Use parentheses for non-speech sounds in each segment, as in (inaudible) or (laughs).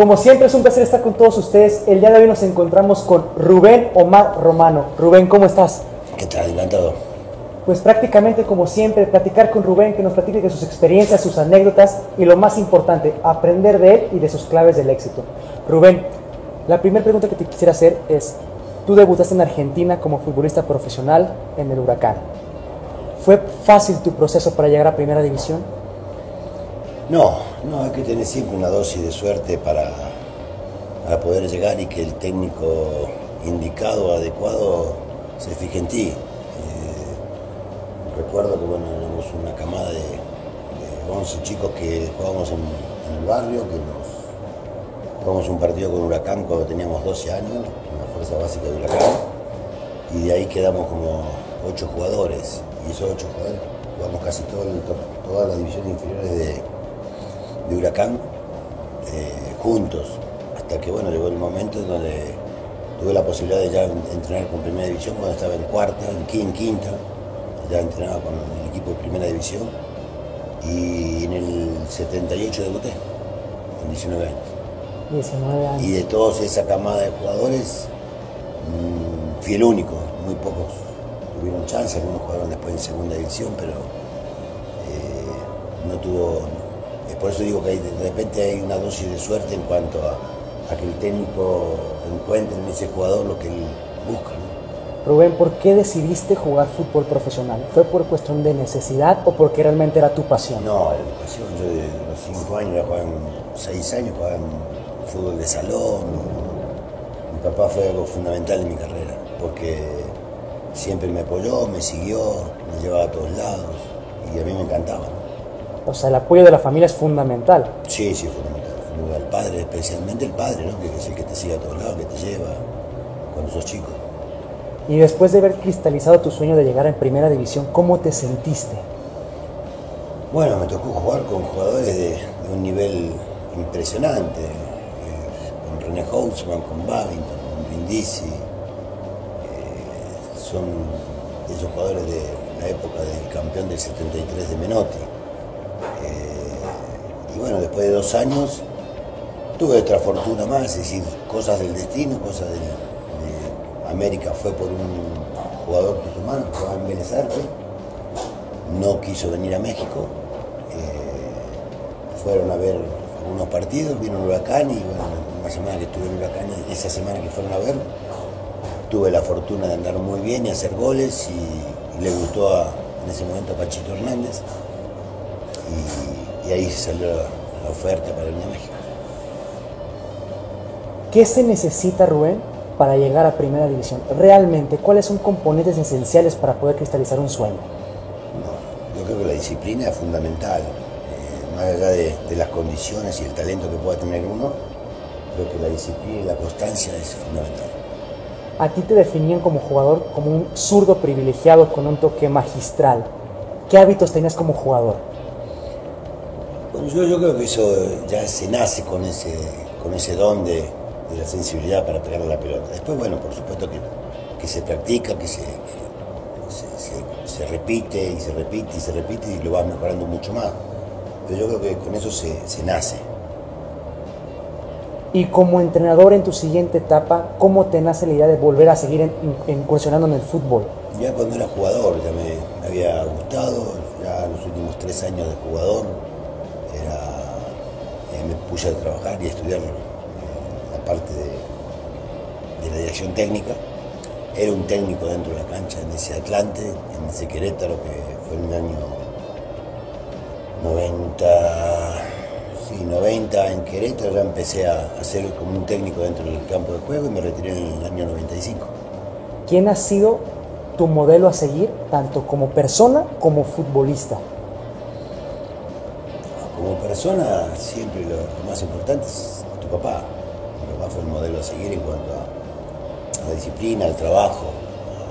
como siempre es un placer estar con todos ustedes. El día de hoy nos encontramos con Rubén Omar Romano. Rubén, ¿cómo estás? ¿Qué tal? Encantado. Pues prácticamente como siempre, platicar con Rubén, que nos platique de sus experiencias, sus anécdotas y lo más importante, aprender de él y de sus claves del éxito. Rubén, la primera pregunta que te quisiera hacer es, tú debutaste en Argentina como futbolista profesional en el Huracán. ¿Fue fácil tu proceso para llegar a Primera División? No, no, hay que tener siempre una dosis de suerte para, para poder llegar y que el técnico indicado, adecuado, se fije en ti. Eh, recuerdo que bueno, éramos una camada de, de 11 chicos que jugábamos en, el barrio, que nos jugamos un partido con Huracán cuando teníamos 12 años, en la fuerza básica de Huracán, y de ahí quedamos como 8 jugadores, y esos 8 jugadores jugamos casi todo el, todas las divisiones inferiores de, de Huracán eh, juntos, hasta que bueno, llegó el momento en donde tuve la posibilidad de ya entrenar con Primera División cuando estaba en cuarta, en quinta, ya entrenaba con el equipo de Primera División y en el 78 debuté, con 19 años. 19 años. Y de todos esa camada de jugadores, mmm, fui el único, muy pocos tuvieron chance, algunos jugaron después en segunda división, pero eh, no tuvo. Por eso digo que de repente hay una dosis de suerte en cuanto a, a que el técnico encuentre en ese jugador lo que él busca. ¿no? Rubén, ¿por qué decidiste jugar fútbol profesional? ¿Fue por cuestión de necesidad o porque realmente era tu pasión? No, la educación, yo de los 5 años, ya jugaba en 6 años, jugaba en fútbol de salón. Mi papá fue algo fundamental en mi carrera, porque siempre me apoyó, me siguió, me llevaba a todos lados y a mí me encantaba. O sea, el apoyo de la familia es fundamental. Sí, sí, fundamental. fundamental. El padre, especialmente el padre, ¿no? que es el que te sigue a todos lados, que te lleva cuando sos chico. Y después de haber cristalizado tu sueño de llegar en primera división, ¿cómo te sentiste? Bueno, me tocó jugar con jugadores de, de un nivel impresionante, eh, con René Houseman, con Babington, con Brindisi, eh, son esos jugadores de la época del campeón del 73 de Menotti. Bueno, después de dos años tuve otra fortuna más, es decir, cosas del destino, cosas de América fue por un jugador tucumano que jugaba en no quiso venir a México, eh, fueron a ver algunos partidos, vino un huracán y bueno, una semana que estuve en huracán, y esa semana que fueron a ver, tuve la fortuna de andar muy bien y hacer goles y, le gustó a, en ese momento a Pachito Hernández y ahí salió la, oferta para venir a México. ¿Qué se necesita, Rubén, para llegar a primera división? Realmente, ¿cuáles son componentes esenciales para poder cristalizar un sueño? No, yo creo que la disciplina es fundamental. Eh, más allá de, de, las condiciones y el talento que pueda tener uno, creo que la disciplina y la constancia es fundamental. A ti te definían como jugador como un zurdo privilegiado con un toque magistral. ¿Qué hábitos tenías como jugador? Yo, yo creo que eso ya se nace con ese, con ese don de, de la sensibilidad para pegarle la pelota. Después, bueno, por supuesto que, que se practica, que, se, que se, se, se, repite y se repite y se repite y lo vas mejorando mucho más. Pero yo creo que con eso se, se nace. Y como entrenador en tu siguiente etapa, ¿cómo te nace la idea de volver a seguir en, en, incursionando en el fútbol? Ya cuando era jugador, ya me, había gustado, ya los últimos tres años de jugador, eh, me puse a trabajar y a estudiar parte de, de, la dirección técnica. Era un técnico dentro de la cancha en ese Atlante, en ese Querétaro, que fue en el año 90, sí, 90 en Querétaro. Ya empecé a, a ser como un técnico dentro del campo de juego y me retiré en el año 95. ¿Quién ha sido tu modelo a seguir, tanto como persona como futbolista? Como persona, siempre lo, más importante es tu papá fue el modelo a seguir en cuanto a, la disciplina, al trabajo,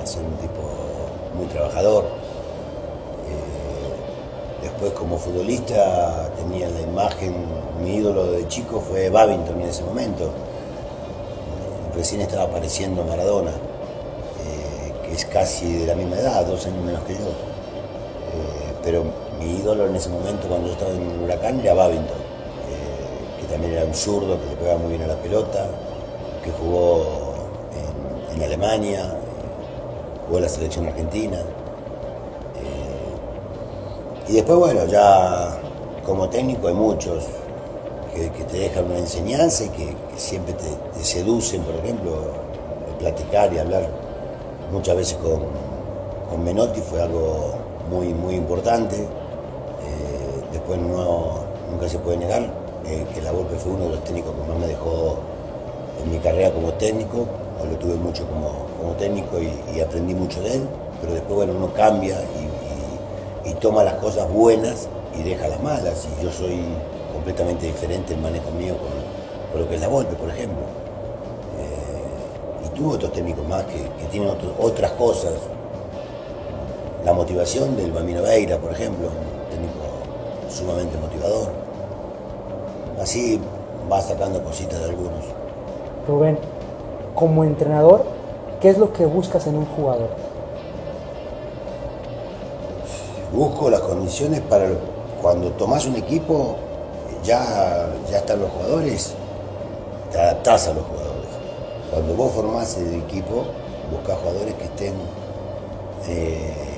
a ser un tipo muy trabajador. Eh, después como futbolista tenía la imagen, mi ídolo de chico fue Babington en ese momento. Eh, recién estaba apareciendo Maradona, eh, que es casi de la misma edad, dos años menos que yo. pero mi ídolo en ese momento cuando yo estaba en huracán era Babington, que también era un zurdo que le pegaba muy bien a la pelota, que jugó en, Alemania, jugó en la selección argentina. Eh, y después, bueno, ya como técnico hay muchos que, te dejan una enseñanza y que, siempre te, seducen, por ejemplo, platicar y hablar muchas veces con, con Menotti fue algo muy, muy importante. Después no, nunca se puede negar eh, que la Volpe fue uno de los técnicos que más me dejó en mi carrera como técnico, lo tuve mucho como, técnico y, aprendí mucho de él, pero después bueno, uno cambia y, toma las cosas buenas y deja las malas, y yo soy completamente diferente el manejo mío con, lo que es la Volpe, por ejemplo. Eh, y tuve otros técnicos más que, tienen otras cosas, la motivación del Bambino Veira, por ejemplo, sumamente motivador. Así va sacando cositas de algunos. Rubén, como entrenador, ¿qué es lo que buscas en un jugador? Busco las condiciones para cuando tomas un equipo, ya, ya están los jugadores, te adaptás a los jugadores. Cuando vos formás el equipo, buscas jugadores que estén eh,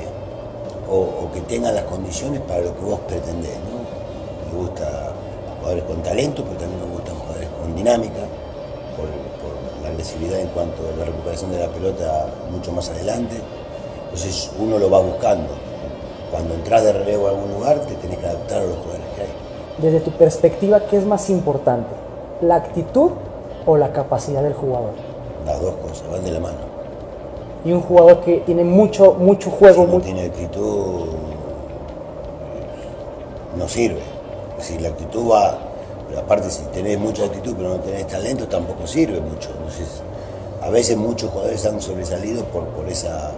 o, que tengan las condiciones para lo que vos pretendés. ¿no? Me gusta jugadores con talento, pero también me gustan jugadores con dinámica, por, la agresividad en cuanto a la recuperación de la pelota mucho más adelante. Entonces uno lo va buscando. Cuando entras de relevo a algún lugar, te tenés que adaptar a los jugadores que hay. Desde tu perspectiva, ¿qué es más importante? ¿La actitud o la capacidad del jugador? Las dos cosas, van de la mano y un jugador que tiene mucho, mucho juego. Si no tiene actitud, no sirve. Si la actitud va, pero aparte si tenés mucha actitud pero no tenés talento, tampoco sirve mucho. Entonces, a veces muchos jugadores han sobresalido por, por, esa,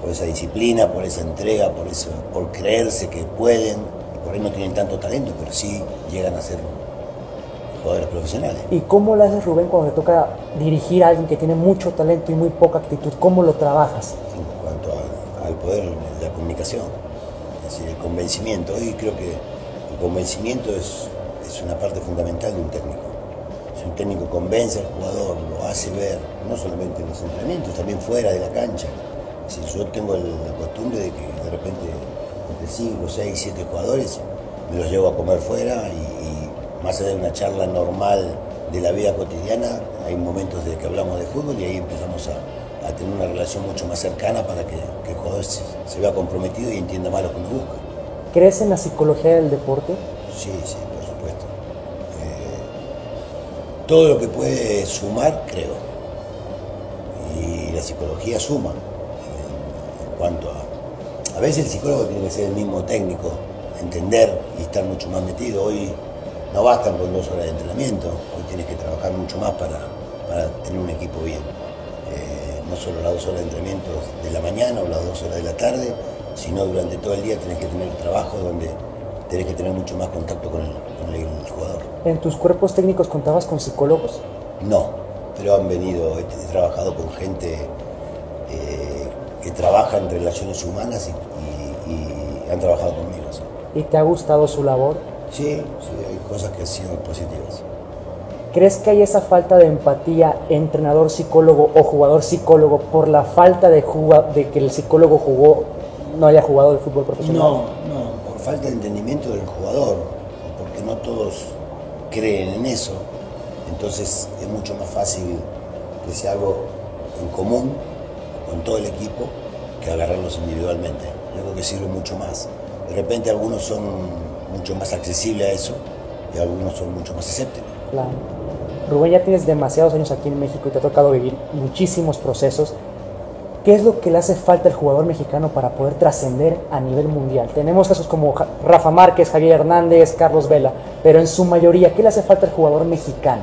por esa disciplina, por esa entrega, por, eso, por creerse que pueden, y por ahí no tienen tanto talento, pero sí llegan a ser jugadores profesionales. ¿Y cómo lo haces, Rubén, cuando te toca dirigir a alguien que tiene mucho talento y muy poca actitud? ¿Cómo lo trabajas? En cuanto al poder de la comunicación, es decir, el convencimiento. Hoy creo que el convencimiento es, es una parte fundamental de un técnico. Si un técnico convence al jugador, lo hace ver, no solamente en los entrenamientos, también fuera de la cancha. Si yo tengo la costumbre de que de repente entre 5, 6, 7 jugadores me los llevo a comer fuera y más allá de una charla normal de la vida cotidiana, hay momentos de que hablamos de fútbol y ahí empezamos a, tener una relación mucho más cercana para que, el jugador se, vea comprometido y entienda más lo que nos busca. ¿Crees en la psicología del deporte? Sí, sí, por supuesto. Eh, todo lo que puede sumar, creo. Y la psicología suma. En, en cuanto a... A veces el psicólogo tiene que ser el mismo técnico, entender y estar mucho más metido. Hoy no bastan con dos horas de entrenamiento, hoy tienes que trabajar mucho más para, tener un equipo bien. Eh, no solo las dos horas de entrenamiento de la mañana o las dos horas de la tarde, sino durante todo el día tenés que tener trabajo donde tenés que tener mucho más contacto con el, jugador. ¿En tus cuerpos técnicos contabas con psicólogos? No, pero han venido, he, trabajado con gente eh, que trabaja en relaciones humanas y, han trabajado conmigo. ¿Y te ha gustado su labor? Sí, sí, cosas que han sido positivas. ¿Crees que hay esa falta de empatía entrenador psicólogo o jugador psicólogo por la falta de, de que el psicólogo jugó, no haya jugado el fútbol profesional? No, no, por falta de entendimiento del jugador, porque no todos creen en eso. Entonces es mucho más fácil que sea algo en común con todo el equipo que agarrarlos individualmente. Yo creo que sirve mucho más. De repente algunos son mucho más accesible a eso y algunos son mucho más escépticos. Claro. Rubén, ya tienes demasiados años aquí en México y te ha tocado vivir muchísimos procesos. ¿Qué es lo que le hace falta al jugador mexicano para poder trascender a nivel mundial? Tenemos casos como Rafa Márquez, Javier Hernández, Carlos Vela, pero en su mayoría, ¿qué le hace falta al jugador mexicano?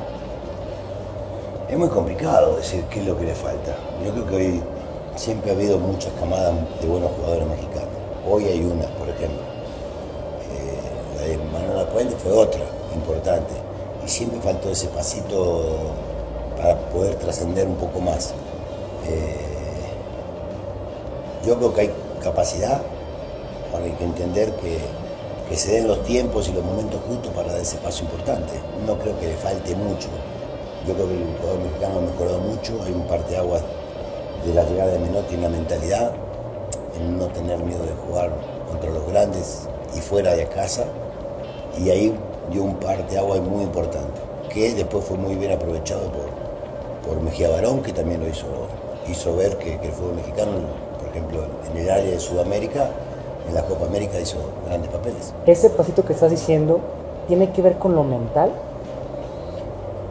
Es muy complicado decir qué es lo que le falta. Yo creo que hoy siempre ha habido muchas camadas de buenos jugadores mexicanos. Hoy hay una, por ejemplo de Manuel Puente fue otra importante. Y siempre faltó ese pasito para poder trascender un poco más. Eh, yo creo que hay capacidad, hay que entender que, que se den los tiempos y los momentos justos para dar ese paso importante. No creo que le falte mucho. Yo creo que el jugador mexicano ha mejorado mucho, hay un par de aguas de la llegada de Menotti en la mentalidad, en no tener miedo de jugar contra los grandes y fuera de casa. Y ahí dio un par de aguas muy importante, que después fue muy bien aprovechado por, por Mejía Barón, que también lo hizo, hizo ver que, que el fútbol mexicano, por ejemplo, en el área de Sudamérica, en la Copa América hizo grandes papeles. Ese pasito que estás diciendo tiene que ver con lo mental.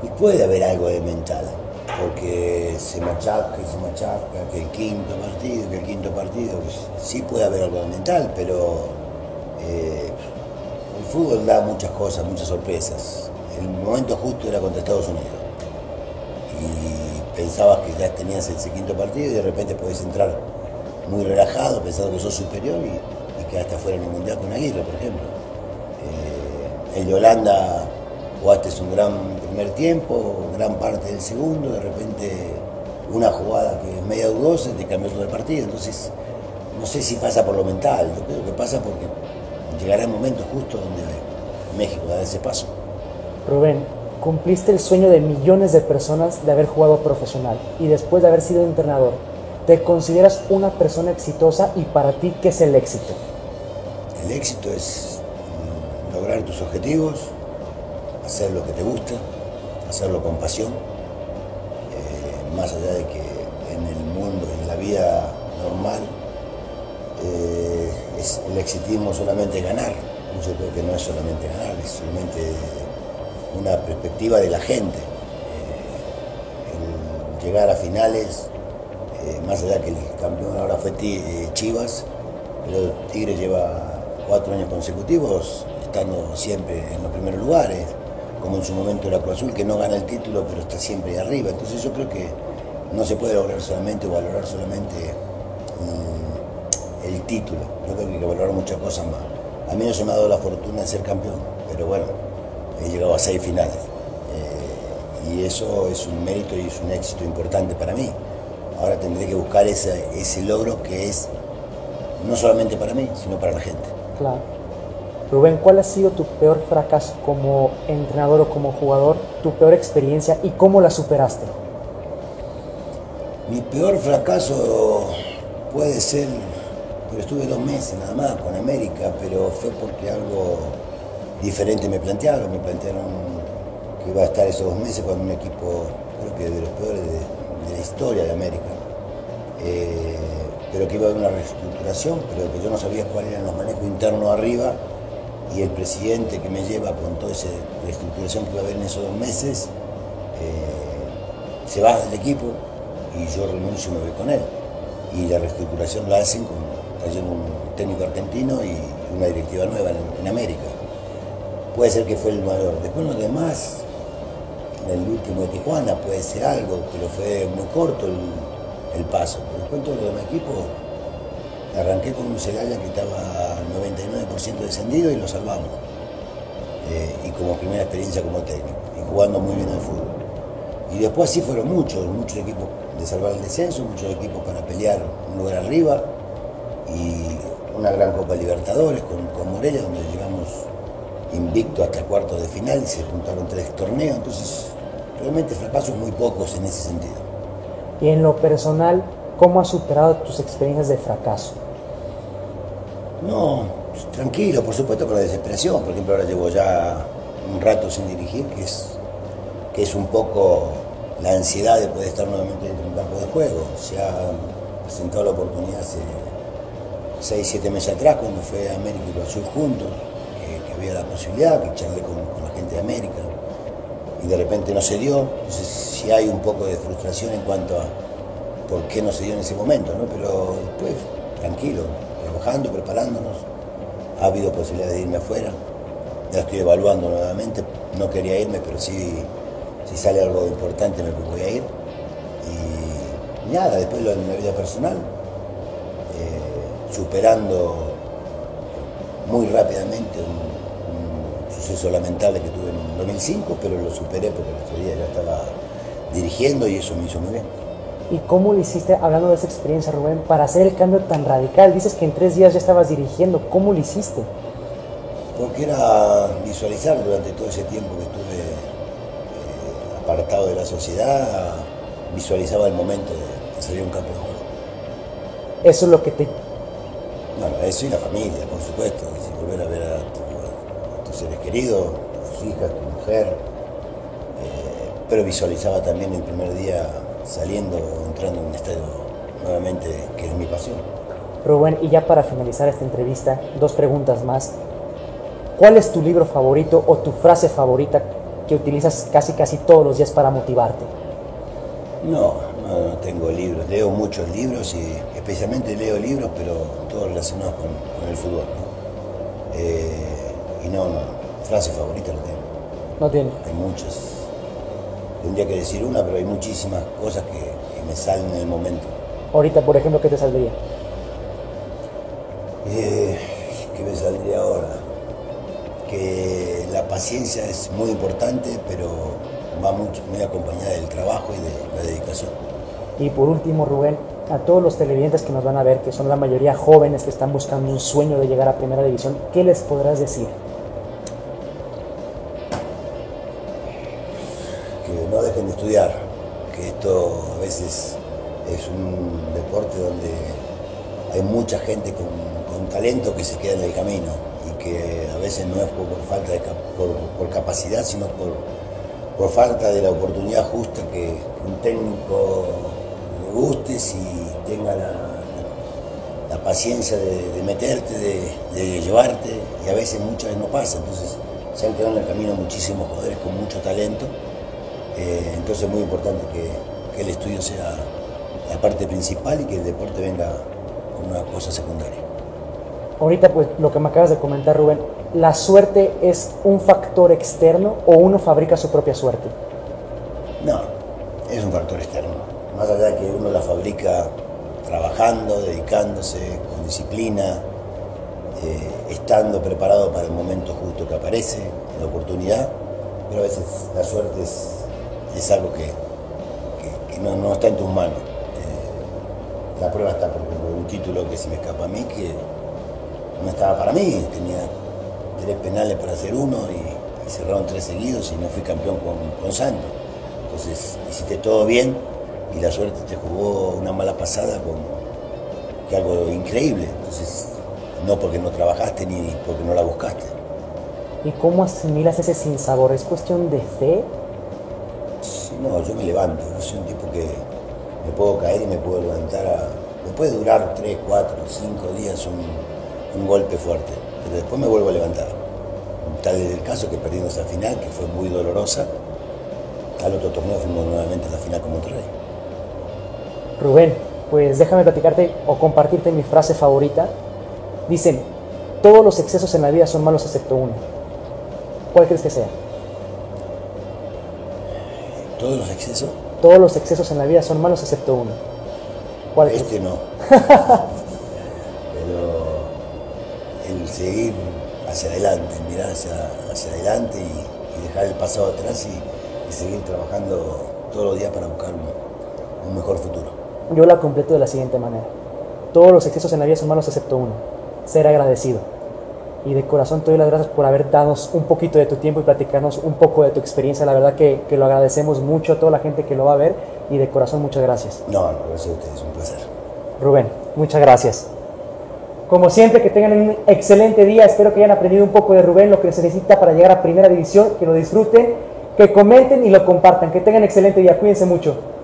Y puede haber algo de mental, porque se machaca y se machaca, que el quinto partido, que el quinto partido, sí puede haber algo de mental, pero eh, fútbol da muchas cosas, muchas sorpresas. El momento justo era contra Estados Unidos. Y pensabas que ya tenías ese quinto partido y de repente podés entrar muy relajado, pensando que sos superior y, y quedaste afuera en el Mundial con Aguirre, por ejemplo. Eh, el de Holanda jugaste un gran primer tiempo, gran parte del segundo, de repente una jugada que es media dudosa te cambió todo el partido. Entonces, no sé si pasa por lo mental, yo creo que pasa porque llegará el momento justo donde México da ese paso. Rubén, cumpliste el sueño de millones de personas de haber jugado profesional y después de haber sido entrenador. ¿Te consideras una persona exitosa y para ti qué es el éxito? El éxito es lograr tus objetivos, hacer lo que te gusta, hacerlo con pasión, eh, más allá de que en el mundo, en la vida normal, eh, es, el exitismo solamente ganar. Yo creo que no es solamente ganar, es solamente una perspectiva de la gente. Eh, llegar a finales, eh, más allá que el campeón ahora fue eh, Chivas, pero Tigre lleva cuatro años consecutivos estando siempre en los primeros lugares, como en su momento era Cruz Azul, que no gana el título, pero está siempre arriba. Entonces yo creo que no se puede lograr solamente o valorar solamente el título. Yo creo que hay que valorar muchas cosas más. A mí no se me ha dado la fortuna de ser campeón, pero bueno, he llegado a seis finales. Eh, y eso es un mérito y es un éxito importante para mí. Ahora tendré que buscar ese, ese logro que es no solamente para mí, sino para la gente. Claro. Rubén, ¿cuál ha sido tu peor fracaso como entrenador o como jugador? ¿Tu peor experiencia y cómo la superaste? Mi peor fracaso puede ser pero estuve dos meses nada más con América, pero fue porque algo diferente me plantearon, me plantearon que iba a estar esos dos meses con un equipo, creo que de los peores de, de la historia de América, eh, pero que iba a haber una reestructuración, pero que yo no sabía cuáles eran los manejos internos arriba, y el presidente que me lleva con toda esa reestructuración que iba a haber en esos dos meses, eh, se va del equipo y yo renuncio y me voy con él. Y la reestructuración la hacen con trayendo un técnico argentino y una directiva nueva en, en, América. Puede ser que fue el mayor. Después lo demás, en el último de Tijuana puede ser algo, pero fue muy corto el, el paso. Pero después todo los demás equipos, arranqué con un Celaya que estaba 99% descendido y lo salvamos. Eh, y como primera experiencia como técnico, y jugando muy bien al fútbol. Y después sí fueron muchos, muchos equipos de salvar el descenso, muchos equipos para pelear un lugar arriba, y una gran Copa Libertadores con, con Morelia, donde llegamos invicto hasta cuartos de final y se juntaron tres torneos, entonces realmente fracasos muy pocos en ese sentido. Y en lo personal, ¿cómo has superado tus experiencias de fracaso? No, tranquilo, por supuesto, con la desesperación. Por ejemplo, ahora llevo ya un rato sin dirigir, que es, que es un poco la ansiedad de poder estar nuevamente en un campo de juego. Se ha presentado la oportunidad hace 6, 7 meses atrás, cuando fue a América y Azul juntos, que, que, había la posibilidad, que charlé con, la gente de América, y de repente no se dio. Entonces, sí hay un poco de frustración en cuanto a por qué no se dio en ese momento, ¿no? Pero después, tranquilo, trabajando, preparándonos. Ha habido posibilidad de irme afuera, ya estoy evaluando nuevamente. No quería irme, pero si sale algo importante me voy a ir. Y nada, después lo en la vida personal, superando muy rápidamente un, un, suceso lamentable que tuve en 2005, pero lo superé porque el otro día ya estaba dirigiendo y eso me hizo muy bien. ¿Y cómo lo hiciste, hablando de esa experiencia, Rubén, para hacer el cambio tan radical? Dices que en tres días ya estabas dirigiendo. ¿Cómo lo hiciste? porque era visualizar durante todo ese tiempo que estuve eh, apartado de la sociedad, visualizaba el momento de, salir un campo de juego. Eso es lo que te... Bueno, eso y la familia, por supuesto, volver a ver a, tus seres queridos, tus hijas, tu mujer, eh, pero visualizaba también el primer día saliendo, entrando en un estadio nuevamente, que es mi pasión. Rubén, y ya para finalizar esta entrevista, dos preguntas más. ¿Cuál es tu libro favorito o tu frase favorita que utilizas casi casi todos los días para motivarte? No, no, tengo libros. Leo muchos libros y especialmente leo libros, pero todos relacionados con, el fútbol. Eh, y no, no, frase favorita no tengo. No tiene. Hay muchas. Tendría que decir una, pero hay muchísimas cosas que, me salen en el momento. Ahorita, por ejemplo, ¿qué te saldría? Eh, ¿Qué me saldría ahora? Que la paciencia es muy importante, pero va mucho, muy acompañada del trabajo y de la dedicación. Y por último, Rubén, a todos los televidentes que nos van a ver, que son la mayoría jóvenes que están buscando un sueño de llegar a Primera División, ¿qué les podrás decir? Que no dejen de estudiar, que esto a veces es un deporte donde hay mucha gente con, talento que se queda en el camino y que a veces no es por, falta de por capacidad, sino por por falta de la oportunidad justa que un técnico le guste, si tenga la, paciencia de, meterte, de, llevarte, y a veces muchas veces no pasa, entonces se han quedado en el camino muchísimos jugadores con mucho talento, eh, entonces es muy importante que, el estudio sea la parte principal y que el deporte venga como una cosa secundaria. Ahorita pues lo que me acabas de comentar Rubén, la suerte es un factor externo o uno fabrica su propia suerte? No, es un factor externo. Más allá de que uno la fabrica trabajando, dedicándose, con disciplina, eh, estando preparado para el momento justo que aparece, la oportunidad, pero a veces la suerte es, algo que, no, está en tus manos. Eh, la prueba está, por un título que se me escapa a mí, que no estaba para mí, tenía tres penales para hacer uno y, cerraron tres seguidos y no fui campeón con, con Santos. Entonces hiciste todo bien y la suerte te jugó una mala pasada con que algo increíble. Entonces, no porque no trabajaste ni porque no la buscaste. ¿Y cómo asimilas ese sinsabor? ¿Es cuestión de fe? no, yo me levanto. Yo soy un tipo que me puedo caer y me puedo levantar. A, me puede durar tres, cuatro, cinco días un, un golpe fuerte pero después me vuelvo a levantar. Tal es el caso que perdimos esa final, que fue muy dolorosa. Al otro torneo fuimos nuevamente a la final con Monterrey. Rubén, pues déjame platicarte o compartirte mi frase favorita. Dicen, todos los excesos en la vida son malos excepto uno. ¿Cuál crees que sea? ¿Todos los excesos? Todos los excesos en la vida son malos excepto uno. ¿Cuál este no. (laughs) seguir hacia adelante, mirar hacia, hacia adelante y, dejar el pasado atrás y, seguir trabajando todos los días para buscar un, mejor futuro. Yo la completo de la siguiente manera. Todos los excesos en la vida son malos excepto uno, ser agradecido. Y de corazón te doy las gracias por haber dado un poquito de tu tiempo y platicarnos un poco de tu experiencia. La verdad que, que lo agradecemos mucho a toda la gente que lo va a ver y de corazón muchas gracias. No, no, gracias a ustedes, un placer. Rubén, muchas gracias. Como siempre, que tengan un excelente día. Espero que hayan aprendido un poco de Rubén, lo que se necesita para llegar a Primera División, que lo disfruten, que comenten y lo compartan. Que tengan excelente día. Cuídense mucho.